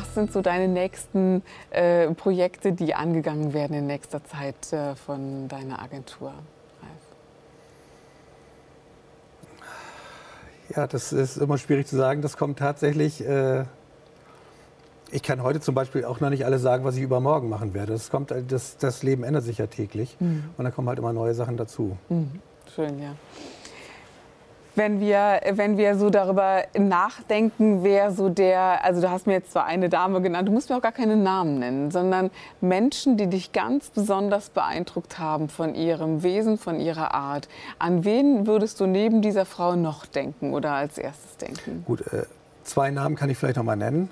Was sind so deine nächsten äh, Projekte, die angegangen werden in nächster Zeit äh, von deiner Agentur? Ralf? Ja, das ist immer schwierig zu sagen. Das kommt tatsächlich. Äh, ich kann heute zum Beispiel auch noch nicht alles sagen, was ich übermorgen machen werde. Das, kommt, das, das Leben ändert sich ja täglich. Mhm. Und da kommen halt immer neue Sachen dazu. Mhm. Schön, ja wenn wir, wenn wir so darüber nachdenken, wer so der, also du hast mir jetzt zwar eine Dame genannt, du musst mir auch gar keine Namen nennen, sondern Menschen, die dich ganz besonders beeindruckt haben von ihrem Wesen, von ihrer Art. An wen würdest du neben dieser Frau noch denken oder als erstes denken? Gut, äh, zwei Namen kann ich vielleicht noch mal nennen.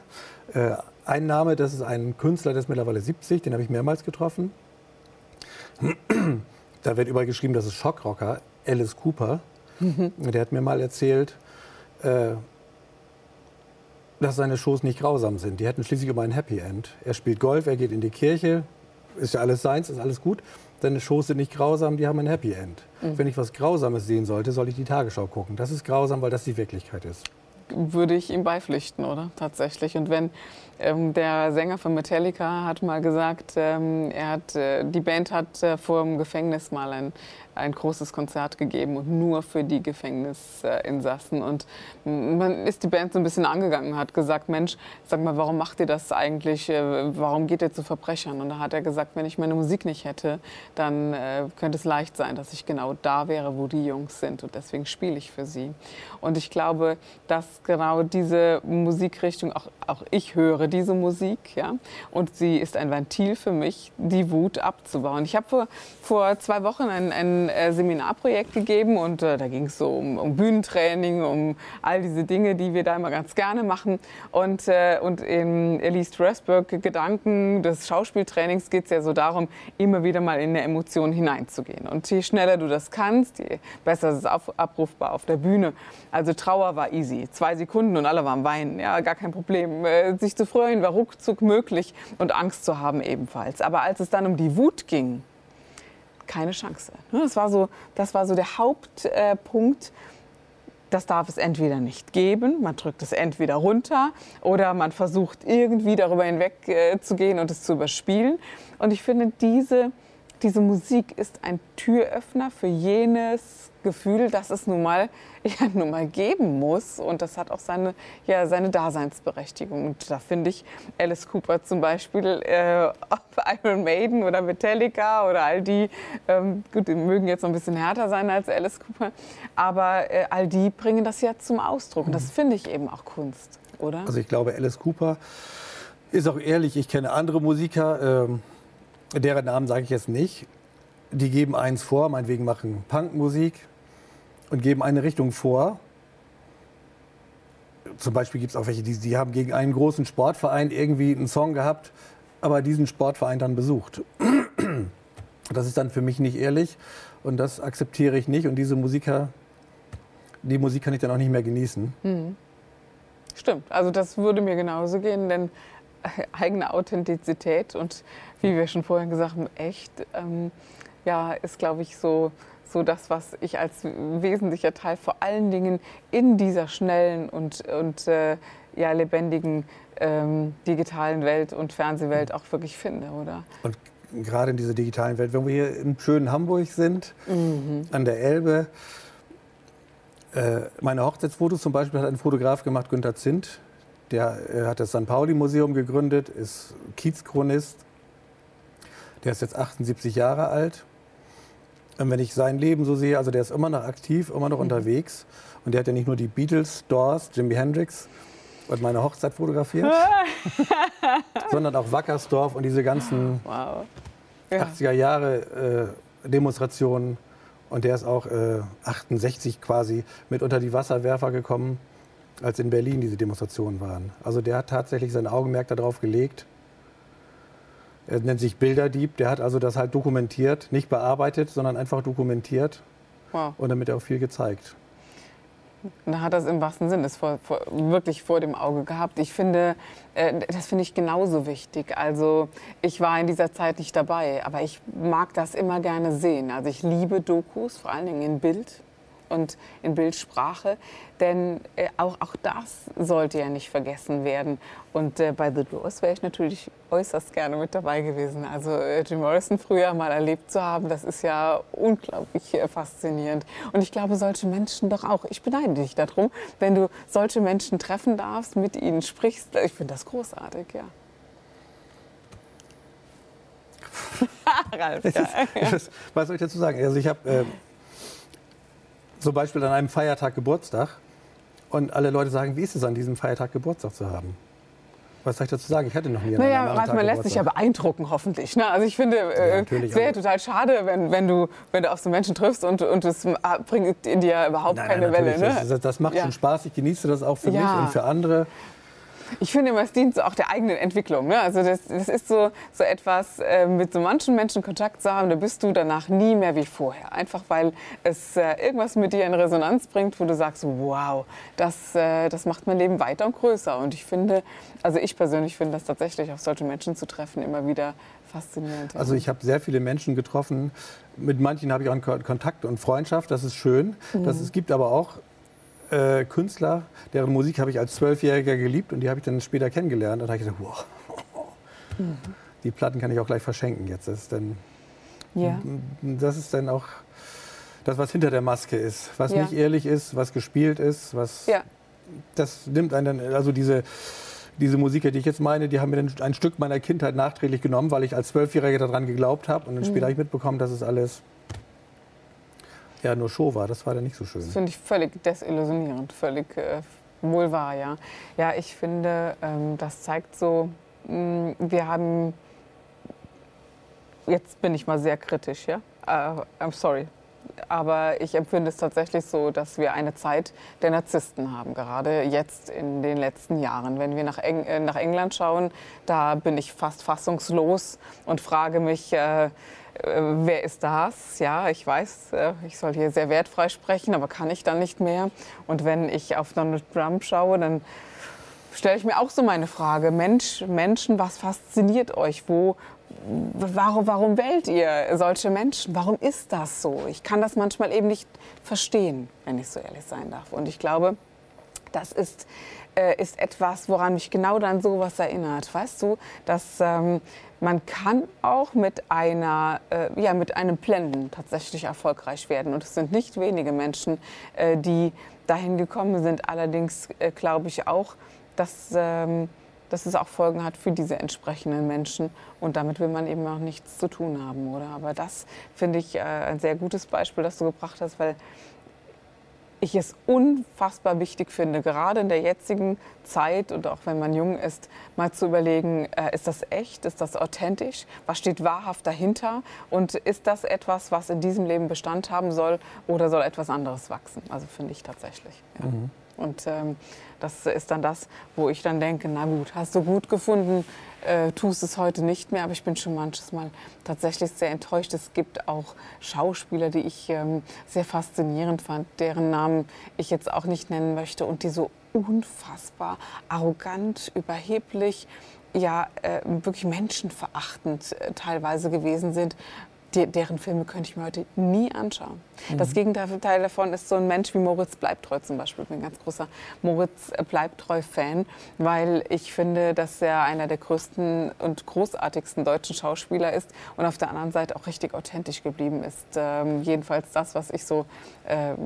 Äh, ein Name, das ist ein Künstler, der ist mittlerweile 70, den habe ich mehrmals getroffen. da wird überall geschrieben, das ist Schockrocker, Alice Cooper. Mhm. Der hat mir mal erzählt, äh, dass seine Shows nicht grausam sind. Die hätten schließlich immer ein Happy End. Er spielt Golf, er geht in die Kirche, ist ja alles seins, ist alles gut. Seine Shows sind nicht grausam, die haben ein Happy End. Mhm. Wenn ich was Grausames sehen sollte, soll ich die Tagesschau gucken. Das ist grausam, weil das die Wirklichkeit ist. Würde ich ihm beipflichten, oder? Tatsächlich. Und wenn ähm, der Sänger von Metallica hat mal gesagt, ähm, er hat, äh, die Band hat äh, vor dem Gefängnis mal ein, ein großes Konzert gegeben und nur für die Gefängnisinsassen. Und man ist die Band so ein bisschen angegangen, hat gesagt, Mensch, sag mal, warum macht ihr das eigentlich? Äh, warum geht ihr zu Verbrechern? Und da hat er gesagt, wenn ich meine Musik nicht hätte, dann äh, könnte es leicht sein, dass ich genau da wäre, wo die Jungs sind. Und deswegen spiele ich für sie. Und ich glaube, dass genau diese Musikrichtung, auch, auch ich höre diese Musik, ja, und sie ist ein Ventil für mich, die Wut abzubauen. Ich habe vor, vor zwei Wochen ein, äh, Seminarprojekt gegeben und äh, da ging es so um, um, Bühnentraining, um all diese Dinge, die wir da immer ganz gerne machen. Und, äh, und in Elise Strasberg Gedanken des Schauspieltrainings geht es ja so darum, immer wieder mal in eine Emotion hineinzugehen. Und je schneller du das kannst, je besser ist es auf, abrufbar auf der Bühne. Also Trauer war easy, zwei Sekunden und alle waren weinen, ja, gar kein Problem. Äh, sich zu freuen war ruckzuck möglich und Angst zu haben ebenfalls. Aber als es dann um die Wut ging, keine Chance. Ne, das war so, das war so der Hauptpunkt. Das darf es entweder nicht geben, man drückt es entweder runter oder man versucht irgendwie darüber hinweg zu gehen und es zu überspielen. Und ich finde, diese, diese Musik ist ein Türöffner für jenes Gefühl, das es nun mal, ja, nun mal geben muss. Und das hat auch seine, ja, seine Daseinsberechtigung. Und da finde ich Alice Cooper zum Beispiel, äh, Iron Maiden oder Metallica oder all die, ähm, gut, die mögen jetzt noch ein bisschen härter sein als Alice Cooper, aber äh, all die bringen das ja zum Ausdruck. Und das mhm. finde ich eben auch Kunst, oder? Also ich glaube, Alice Cooper ist auch ehrlich, ich kenne andere Musiker, ähm, deren Namen sage ich jetzt nicht, die geben eins vor, meinetwegen machen Punkmusik und geben eine Richtung vor. Zum Beispiel gibt es auch welche, die, die haben gegen einen großen Sportverein irgendwie einen Song gehabt, aber diesen Sportverein dann besucht. Das ist dann für mich nicht ehrlich und das akzeptiere ich nicht und diese Musiker, die Musik kann ich dann auch nicht mehr genießen. Mhm. Stimmt, also das würde mir genauso gehen, denn eigene Authentizität und wie wir schon vorhin gesagt haben, echt, ähm, ja, ist glaube ich so so das, was ich als wesentlicher Teil vor allen Dingen in dieser schnellen und, und äh, ja, lebendigen ähm, digitalen Welt und Fernsehwelt auch wirklich finde, oder? Und gerade in dieser digitalen Welt, wenn wir hier im schönen Hamburg sind, mhm. an der Elbe, äh, meine Hochzeitsfotos zum Beispiel hat ein Fotograf gemacht, Günter Zint. Der hat das St. Pauli-Museum gegründet, ist Kiezchronist. Der ist jetzt 78 Jahre alt und wenn ich sein Leben so sehe, also der ist immer noch aktiv, immer noch mhm. unterwegs. Und der hat ja nicht nur die Beatles, Doors, Jimi Hendrix und meine Hochzeit fotografiert, sondern auch Wackersdorf und diese ganzen wow. ja. 80er Jahre äh, Demonstrationen. Und der ist auch äh, 68 quasi mit unter die Wasserwerfer gekommen. Als in Berlin diese Demonstrationen waren. Also der hat tatsächlich sein Augenmerk darauf gelegt. Er nennt sich Bilderdieb. Der hat also das halt dokumentiert, nicht bearbeitet, sondern einfach dokumentiert wow. und damit auch viel gezeigt. Da hat das im wahrsten Sinne vor, vor, wirklich vor dem Auge gehabt. Ich finde, äh, das finde ich genauso wichtig. Also ich war in dieser Zeit nicht dabei, aber ich mag das immer gerne sehen. Also ich liebe Dokus, vor allen Dingen in Bild und in Bildsprache. Denn äh, auch, auch das sollte ja nicht vergessen werden. Und äh, bei The Doors wäre ich natürlich äußerst gerne mit dabei gewesen. Also äh, Jim Morrison früher mal erlebt zu haben, das ist ja unglaublich faszinierend. Und ich glaube, solche Menschen doch auch. Ich beneide dich darum, wenn du solche Menschen treffen darfst, mit ihnen sprichst. Ich finde das großartig, ja. Ralf, ja. Ist, was soll ich dazu sagen? Also ich habe ähm, zum Beispiel an einem Feiertag Geburtstag und alle Leute sagen, wie ist es an diesem Feiertag Geburtstag zu haben? Was soll ich dazu sagen? Ich hatte noch nie einen Naja, Ralf, man lässt sich ja beeindrucken, hoffentlich. Ne? Also ich finde, äh, es wäre total schade, wenn, wenn, du, wenn du auf so Menschen triffst und, und es bringt in dir überhaupt nein, keine nein, Welle. Ne? Das, das, macht ja. schon Spaß. Ich genieße das auch für ja. mich und für andere. Ich finde immer, es dient so auch der eigenen Entwicklung. Ne? Also das, das ist so, so etwas, äh, mit so manchen Menschen Kontakt zu haben, da bist du danach nie mehr wie vorher. Einfach weil es äh, irgendwas mit dir in Resonanz bringt, wo du sagst, wow, das, äh, das macht mein Leben weiter und größer. Und ich finde, also ich persönlich finde das tatsächlich, auf solche Menschen zu treffen, immer wieder faszinierend. Also ich habe sehr viele Menschen getroffen. Mit manchen habe ich auch Kontakt und Freundschaft. Das ist schön. Mhm. Das, es gibt aber auch äh, Künstler, deren Musik habe ich als Zwölfjähriger geliebt und die habe ich dann später kennengelernt. Und da habe ich gesagt, wow, mhm. die Platten kann ich auch gleich verschenken jetzt. Das ist dann, ja. das ist dann auch das, was hinter der Maske ist, was ja. nicht ehrlich ist, was gespielt ist, was ja. das nimmt einen dann, also diese diese Musiker, die ich jetzt meine, die haben mir dann ein Stück meiner Kindheit nachträglich genommen, weil ich als Zwölfjähriger daran geglaubt habe. Und dann später mhm. habe ich mitbekommen, dass es alles ja nur Show war. Das war dann nicht so schön. Das finde ich völlig desillusionierend, völlig äh, wohl wahr, ja. Ja, ich finde, ähm, das zeigt so, mh, mm, wir haben, jetzt bin ich mal sehr kritisch, ja. Uh, I'm sorry, aber ich empfinde es tatsächlich so, dass wir eine Zeit der Narzissten haben, gerade jetzt in den letzten Jahren. Wenn wir nach, Eng äh, nach England schauen, da bin ich fast fassungslos und frage mich, äh, äh, wer ist das? Ja, ich weiß, äh, ich soll hier sehr wertfrei sprechen, aber kann ich dann nicht mehr. Und wenn ich auf Donald Trump schaue, dann stelle ich mir auch so meine Frage, Mensch, Menschen, was fasziniert euch? Wo, warum, warum wählt ihr solche Menschen? Warum ist das so? Ich kann das manchmal eben nicht verstehen, wenn ich so ehrlich sein darf. Und ich glaube, das ist, äh, ist etwas, woran mich genau dann sowas erinnert. Weißt du, dass ähm, man kann auch mit, einer, äh, ja, mit einem Blenden tatsächlich erfolgreich werden. Und es sind nicht wenige Menschen, äh, die dahin gekommen sind. Allerdings äh, glaube ich auch, dass, ähm, dass es auch Folgen hat für diese entsprechenden Menschen. Und damit will man eben auch nichts zu tun haben. Oder? Aber das finde ich äh, ein sehr gutes Beispiel, das du gebracht hast, weil ich es unfassbar wichtig finde, gerade in der jetzigen Zeit und auch wenn man jung ist, mal zu überlegen, äh, ist das echt, ist das authentisch, was steht wahrhaft dahinter und ist das etwas, was in diesem Leben Bestand haben soll oder soll etwas anderes wachsen? Also finde ich tatsächlich. Ja. Mhm. Und ähm, das ist dann das, wo ich dann denke, na gut, hast du gut gefunden, äh, tust es heute nicht mehr, aber ich bin schon manches Mal tatsächlich sehr enttäuscht. Es gibt auch Schauspieler, die ich ähm, sehr faszinierend fand, deren Namen ich jetzt auch nicht nennen möchte und die so unfassbar arrogant, überheblich, ja äh, wirklich menschenverachtend äh, teilweise gewesen sind, deren Filme könnte ich mir heute nie anschauen. Das Gegenteil davon ist so ein Mensch wie Moritz Bleibtreu zum Beispiel. Ich bin ein ganz großer Moritz Bleibtreu-Fan, weil ich finde, dass er einer der größten und großartigsten deutschen Schauspieler ist und auf der anderen Seite auch richtig authentisch geblieben ist. Ähm, jedenfalls das, was ich so ähm,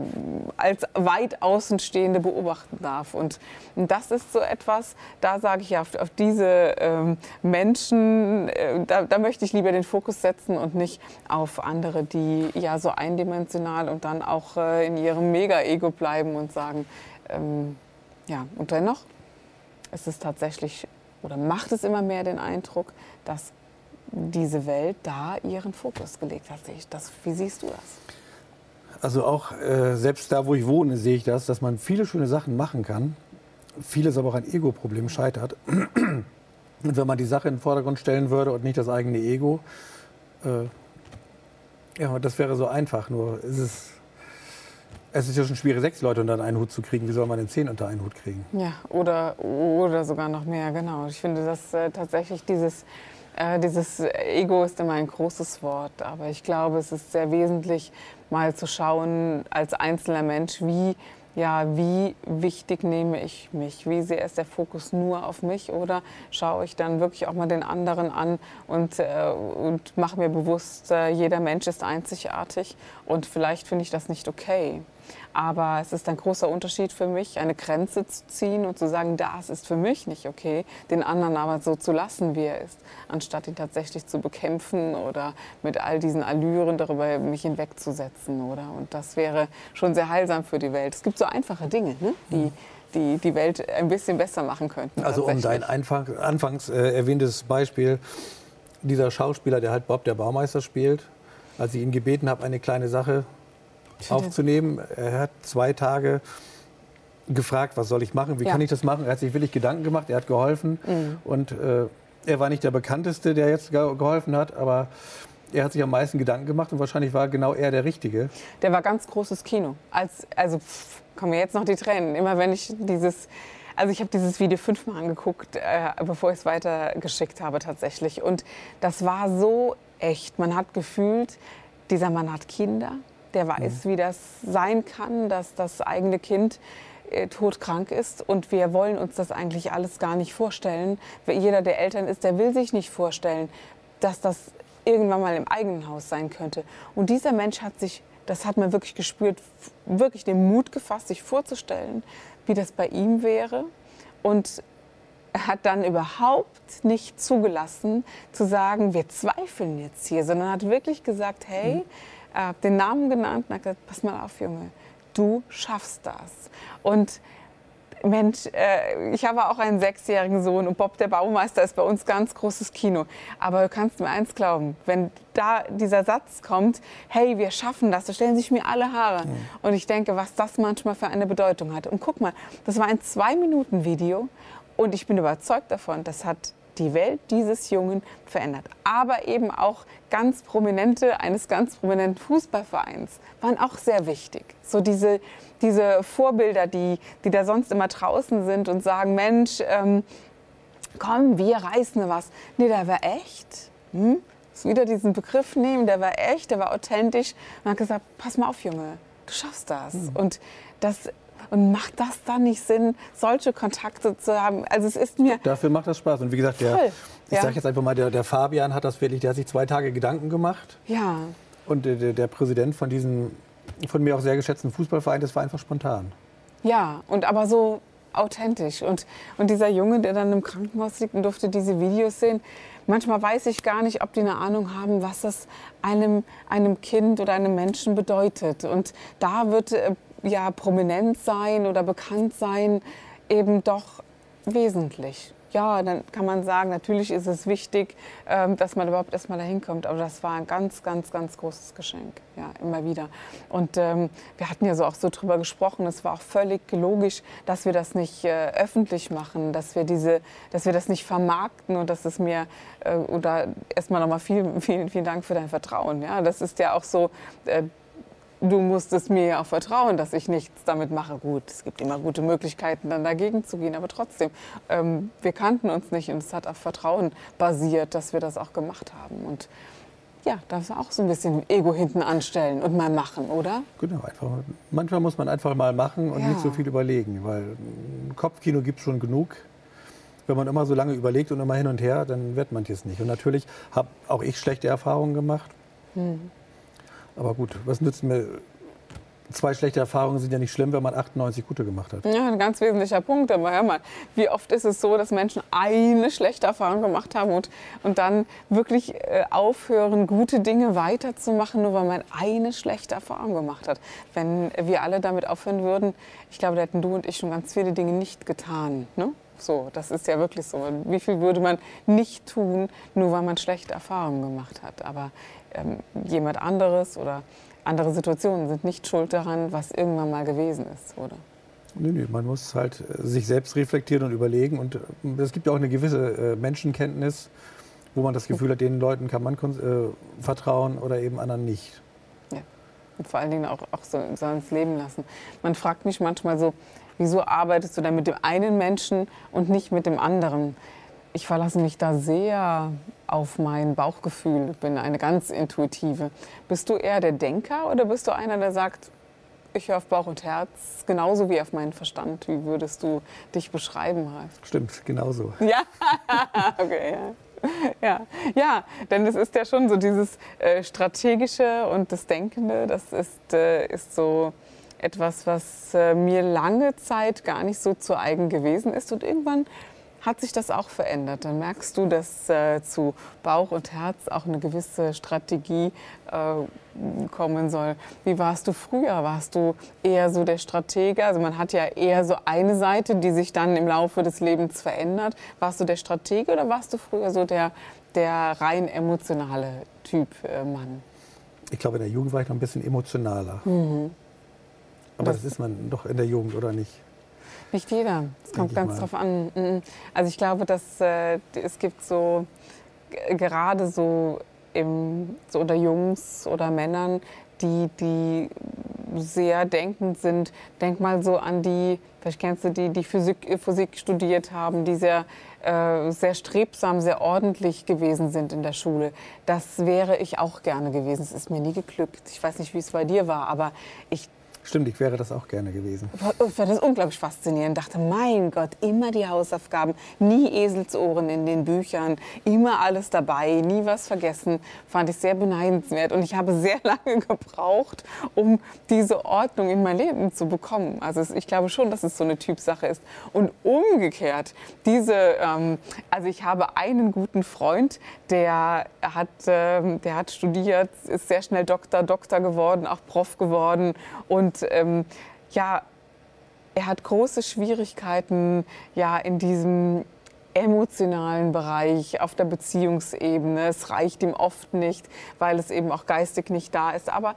als weit Außenstehende beobachten darf. Und das ist so etwas, da sage ich ja, auf, auf diese ähm, Menschen, äh, da, da möchte ich lieber den Fokus setzen und nicht auf andere, die ja so eindimensional und dann auch äh, in ihrem Mega-Ego bleiben und sagen, ähm, ja, und dennoch ist es tatsächlich oder macht es immer mehr den Eindruck, dass diese Welt da ihren Fokus gelegt hat. Das, wie siehst du das? Also auch äh, selbst da, wo ich wohne, sehe ich das, dass man viele schöne Sachen machen kann, vieles aber auch an Ego-Problemen scheitert. Und wenn man die Sache in den Vordergrund stellen würde und nicht das eigene Ego, äh, ja, das wäre so einfach. Nur ist es, es ist ja schon schwierig, sechs Leute unter einen Hut zu kriegen. Wie soll man denn zehn unter einen Hut kriegen? Ja, oder, oder sogar noch mehr, genau. Ich finde, dass äh, tatsächlich dieses, äh, dieses Ego ist immer ein großes Wort. Aber ich glaube, es ist sehr wesentlich, mal zu schauen als einzelner Mensch, wie ja, wie wichtig nehme ich mich? Wie sehr ist der Fokus nur auf mich oder schaue ich dann wirklich auch mal den anderen an und, äh, und mache mir bewusst, äh, jeder Mensch ist einzigartig und vielleicht finde ich das nicht okay. Aber es ist ein großer Unterschied für mich, eine Grenze zu ziehen und zu sagen, das ist für mich nicht okay, den anderen aber so zu lassen, wie er ist, anstatt ihn tatsächlich zu bekämpfen oder mit all diesen Allüren darüber mich hinwegzusetzen. Oder? Und das wäre schon sehr heilsam für die Welt. Es gibt so einfache Dinge, ne? die, die die Welt ein bisschen besser machen könnten. Also um dein Anfang, anfangs äh, erwähntes Beispiel, dieser Schauspieler, der halt Bob der Baumeister spielt, als ich ihn gebeten habe, eine kleine Sache aufzunehmen. Er hat zwei Tage gefragt, was soll ich machen, wie ja. kann ich das machen. Er hat sich wirklich Gedanken gemacht, er hat geholfen. Mhm. Und äh, er war nicht der bekannteste, der jetzt geholfen hat, aber er hat sich am meisten Gedanken gemacht und wahrscheinlich war genau er der Richtige. Der war ganz großes Kino. Als, also pff, kommen mir jetzt noch die Tränen. Immer wenn ich dieses, also ich habe dieses Video fünfmal angeguckt, äh, bevor ich es weitergeschickt habe tatsächlich. Und das war so echt. Man hat gefühlt, dieser Mann hat Kinder, der weiß, wie das sein kann, dass das eigene Kind äh, todkrank ist und wir wollen uns das eigentlich alles gar nicht vorstellen. Jeder, der Eltern ist, der will sich nicht vorstellen, dass das irgendwann mal im eigenen Haus sein könnte. Und dieser Mensch hat sich, das hat man wirklich gespürt, wirklich den Mut gefasst, sich vorzustellen, wie das bei ihm wäre. Und hat dann überhaupt nicht zugelassen zu sagen, wir zweifeln jetzt hier, sondern hat wirklich gesagt, hey, mhm äh, den Namen genannt und hat gesagt, pass mal auf, Junge, du schaffst das. Und Mensch, äh, ich habe auch einen sechsjährigen Sohn und Bob der Baumeister ist bei uns ganz großes Kino. Aber du kannst mir eins glauben, wenn da dieser Satz kommt, hey, wir schaffen das, da stellen sich mir alle Haare. Mhm. Und ich denke, was das manchmal für eine Bedeutung hat. Und guck mal, das war ein Zwei-Minuten-Video und ich bin überzeugt davon, das hat die Welt dieses Jungen verändert. Aber eben auch ganz prominente, eines ganz prominenten Fußballvereins waren auch sehr wichtig. So diese, diese Vorbilder, die, die da sonst immer draußen sind und sagen, Mensch, ähm, komm, wir reißen was. Nee, der war echt. Hm? Wieder diesen Begriff nehmen, der war echt, der war authentisch und hat gesagt, pass mal auf, Junge, du schaffst das. Mhm. Und das und macht das dann nicht Sinn, solche Kontakte zu haben? Also es ist mir dafür macht das Spaß. Und wie gesagt, der, ich ja. sage jetzt einfach mal, der, der, Fabian hat das wirklich, der hat sich zwei Tage Gedanken gemacht. Ja. Und der, der Präsident von diesem von mir auch sehr geschätzten Fußballverein, das war einfach spontan. Ja, und aber so authentisch. Und, und dieser Junge, der dann im Krankenhaus liegt und durfte diese Videos sehen, manchmal weiß ich gar nicht, ob die eine Ahnung haben, was das einem, einem Kind oder einem Menschen bedeutet. Und da wird äh, ja, prominent sein oder bekannt sein eben doch wesentlich. Ja, dann kann man sagen, natürlich ist es wichtig, ähm, dass man überhaupt erstmal dahin kommt. Aber das war ein ganz, ganz, ganz großes Geschenk. Ja, immer wieder. Und ähm, wir hatten ja so auch so drüber gesprochen. Es war auch völlig logisch, dass wir das nicht äh, öffentlich machen, dass wir diese, dass wir das nicht vermarkten und dass es mir äh, oder erstmal nochmal vielen, vielen, vielen Dank für dein Vertrauen. Ja, das ist ja auch so. Äh, du musstest mir ja auch vertrauen, dass ich nichts damit mache. Gut, es gibt immer gute Möglichkeiten, dann dagegen zu gehen, aber trotzdem, ähm, wir kannten uns nicht und es hat auf Vertrauen basiert, dass wir das auch gemacht haben. Und ja, darf auch so ein bisschen Ego hinten anstellen und mal machen, oder? Genau, einfach. Manchmal muss man einfach mal machen und ja. nicht so viel überlegen, weil Kopfkino gibt es schon genug. Wenn man immer so lange überlegt und immer hin und her, dann wird man es nicht. Und natürlich habe auch ich schlechte Erfahrungen gemacht. Hm. Aber gut, was nützt mir zwei schlechte Erfahrungen sind ja nicht schlimm, wenn man 98 gute gemacht hat. Ja, ein ganz wesentlicher Punkt. Aber hör mal, wie oft ist es so, dass Menschen eine schlechte Erfahrung gemacht haben und, und dann wirklich äh, aufhören, gute Dinge weiterzumachen, nur weil man eine schlechte Erfahrung gemacht hat. Wenn wir alle damit aufhören würden, ich glaube, da hätten du und ich schon ganz viele Dinge nicht getan. Ne? So, das ist ja wirklich so. Wie viel würde man nicht tun, nur weil man schlechte Erfahrungen gemacht hat? Aber ähm, jemand anderes oder andere Situationen sind nicht schuld daran, was irgendwann mal gewesen ist, oder? Nö, nö, man muss halt äh, sich selbst reflektieren und überlegen. Und äh, es gibt ja auch eine gewisse äh, Menschenkenntnis, wo man das Gefühl hat, den Leuten kann man äh, vertrauen oder eben anderen nicht. Ja, und vor allen Dingen auch, auch so, so ins Leben lassen. Man fragt mich manchmal so, wieso arbeitest du dann mit dem einen Menschen und nicht mit dem anderen? Ich verlasse mich da sehr auf mein Bauchgefühl, ich bin eine ganz intuitive. Bist du eher der Denker oder bist du einer, der sagt, ich höre auf Bauch und Herz genauso wie auf meinen Verstand. Wie würdest du dich beschreiben, Ralf? Stimmt, genauso. Ja, okay, ja. Ja, ja, denn es ist ja schon so dieses äh, Strategische und das Denkende, das ist, äh, ist so etwas, was äh, mir lange Zeit gar nicht so zu eigen gewesen ist. Und irgendwann hat sich das auch verändert. Dann merkst du, dass äh, zu Bauch und Herz auch eine gewisse Strategie äh, kommen soll. Wie warst du früher? Warst du eher so der Stratege? Also man hat ja eher so eine Seite, die sich dann im Laufe des Lebens verändert. Warst du der Stratege oder warst du früher so der, der rein emotionale Typ äh, Mann? Ich glaube, in der Jugend war ich noch ein bisschen emotionaler. Mhm. Aber das, ist man doch in der Jugend, oder nicht? Nicht jeder. Es kommt ganz mal. drauf an. Mhm. Also ich glaube, dass äh, es gibt so gerade so, im, so unter Jungs oder Männern, die, die sehr denkend sind. Denk mal so an die, vielleicht kennst du die, die Physik, Physik studiert haben, die sehr, äh, sehr strebsam, sehr ordentlich gewesen sind in der Schule. Das wäre ich auch gerne gewesen. Es ist mir nie geglückt. Ich weiß nicht, wie es bei dir war, aber ich Stimmt, ich wäre das auch gerne gewesen. Ich fand das unglaublich faszinierend. Dachte, mein Gott, immer die Hausaufgaben, nie Eselsohren in den Büchern, immer alles dabei, nie was vergessen. Fand ich sehr beneidenswert. Und ich habe sehr lange gebraucht, um diese Ordnung in mein Leben zu bekommen. Also ich glaube schon, dass es so eine Typsache ist. Und umgekehrt, diese, ähm, also ich habe einen guten Freund, der hat, ähm, der hat studiert, ist sehr schnell Doktor, Doktor geworden, auch Prof geworden und und ähm, ja, er hat große Schwierigkeiten ja in diesem emotionalen Bereich, auf der Beziehungsebene. Es reicht ihm oft nicht, weil es eben auch geistig nicht da ist. Aber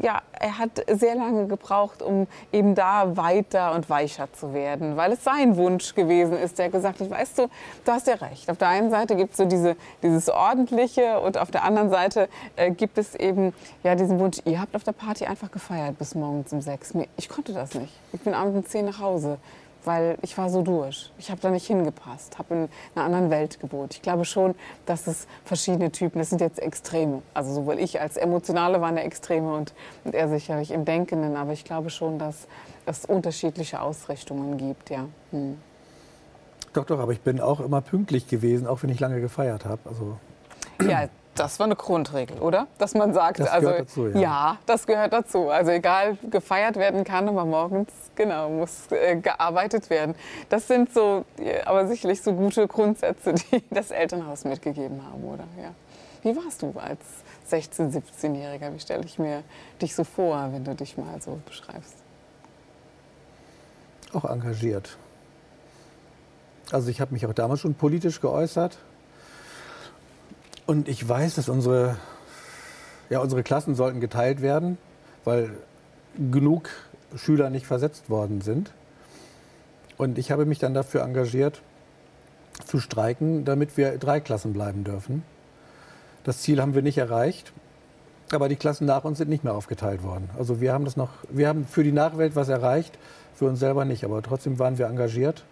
ja, er hat sehr lange gebraucht, um eben da weiter und weicher zu werden, weil es sein Wunsch gewesen ist. Der gesagt hat, weißt du, du hast ja recht. Auf der einen Seite gibt es so diese, dieses Ordentliche und auf der anderen Seite äh, gibt es eben ja, diesen Wunsch, ihr habt auf der Party einfach gefeiert bis morgens um sechs. Ich konnte das nicht. Ich bin abends um zehn nach Hause weil ich war so durch. Ich habe da nicht hingepasst, habe in einer anderen Welt gewohnt. Ich glaube schon, dass es verschiedene Typen, das sind jetzt Extreme. Also sowohl ich als Emotionale war eine Extreme und, und er sicherlich im Denkenden. Aber ich glaube schon, dass es unterschiedliche Ausrichtungen gibt, ja. Hm. Doch, doch, aber ich bin auch immer pünktlich gewesen, auch wenn ich lange gefeiert habe. Also ja, das war eine Grundregel, oder? Dass man sagt, das also dazu, ja. ja. das gehört dazu. Also egal, gefeiert werden kann, aber morgens genau muss äh, gearbeitet werden. Das sind so, aber sicherlich so gute Grundsätze, die das Elternhaus mitgegeben haben, oder? Ja. Wie warst du als 16-, 17-Jähriger? Wie stelle ich mir dich so vor, wenn du dich mal so beschreibst? Auch engagiert. Also ich habe mich auch damals schon politisch geäußert. Und ich weiß, dass unsere, ja, unsere Klassen sollten geteilt werden, weil genug Schüler nicht versetzt worden sind. Und ich habe mich dann dafür engagiert, zu streiken, damit wir drei Klassen bleiben dürfen. Das Ziel haben wir nicht erreicht, aber die Klassen nach uns sind nicht mehr aufgeteilt worden. Also wir haben das noch, wir haben für die Nachwelt was erreicht, für uns selber nicht, aber trotzdem waren wir engagiert.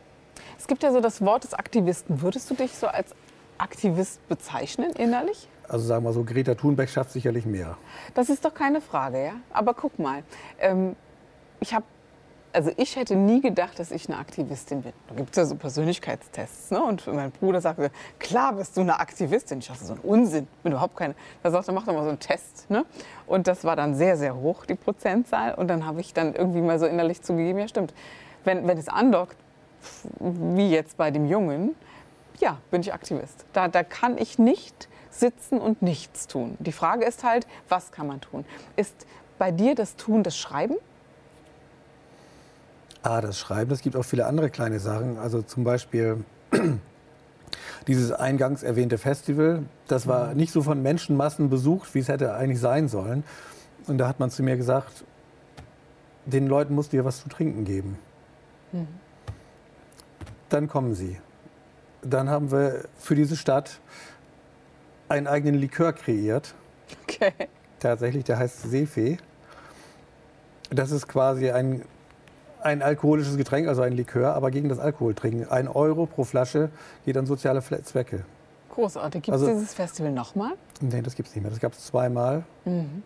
Es gibt ja so das Wort des Aktivisten. Würdest du dich so als Aktivist bezeichnen innerlich? Also sagen wir so, Greta Thunberg schafft sicherlich mehr. Das ist doch keine Frage, ja. Aber guck mal, ähm, ich habe also ich hätte nie gedacht, dass ich eine Aktivistin bin. Da gibt es ja so Persönlichkeitstests. Ne? Und mein Bruder sagte, klar bist du eine Aktivistin. Ich dachte, so ein Unsinn. Bin überhaupt keine. Da sagte er, mach doch mal so einen Test. Ne? Und das war dann sehr, sehr hoch, die Prozentzahl. Und dann habe ich dann irgendwie mal so innerlich zugegeben, ja stimmt. Wenn, wenn es andockt, wie jetzt bei dem Jungen, ja, bin ich Aktivist. Da, da kann ich nicht sitzen und nichts tun. Die Frage ist halt, was kann man tun? Ist bei dir das Tun das Schreiben? Ah, das Schreiben, es gibt auch viele andere kleine Sachen. Also zum Beispiel dieses eingangs erwähnte Festival, das war mhm. nicht so von Menschenmassen besucht, wie es hätte eigentlich sein sollen. Und da hat man zu mir gesagt, den Leuten musst du ja was zu trinken geben. Mhm. Dann kommen sie. Dann haben wir für diese Stadt einen eigenen Likör kreiert. Okay. Tatsächlich, der heißt Seefee. Das ist quasi ein, ein alkoholisches Getränk, also ein Likör, aber gegen das Alkoholtrinken. Ein Euro pro Flasche geht an soziale Zwecke. Großartig. Gibt es also, dieses Festival nochmal? Nein, das gibt es nicht mehr. Das gab es zweimal. Mhm.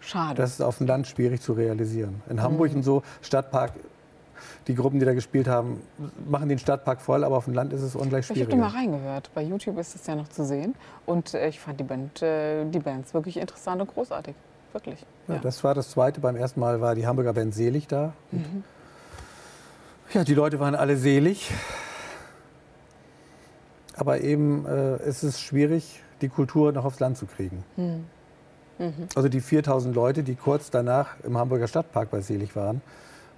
Schade. Das ist auf dem Land schwierig zu realisieren. In Hamburg mhm. und so, Stadtpark, die Gruppen, die da gespielt haben, machen den Stadtpark voll, aber auf dem Land ist es ungleich schwierig. Ich habe mal reingehört. Bei YouTube ist es ja noch zu sehen. Und äh, ich fand die, Band, äh, die Bands wirklich interessant und großartig. Wirklich. Ja. Ja, das war das Zweite. Beim ersten Mal war die Hamburger Band Selig da. Mhm. Ja, die Leute waren alle selig. Aber eben äh, es ist schwierig, die Kultur noch aufs Land zu kriegen. Mhm. Mhm. Also die 4000 Leute, die kurz danach im Hamburger Stadtpark bei Selig waren,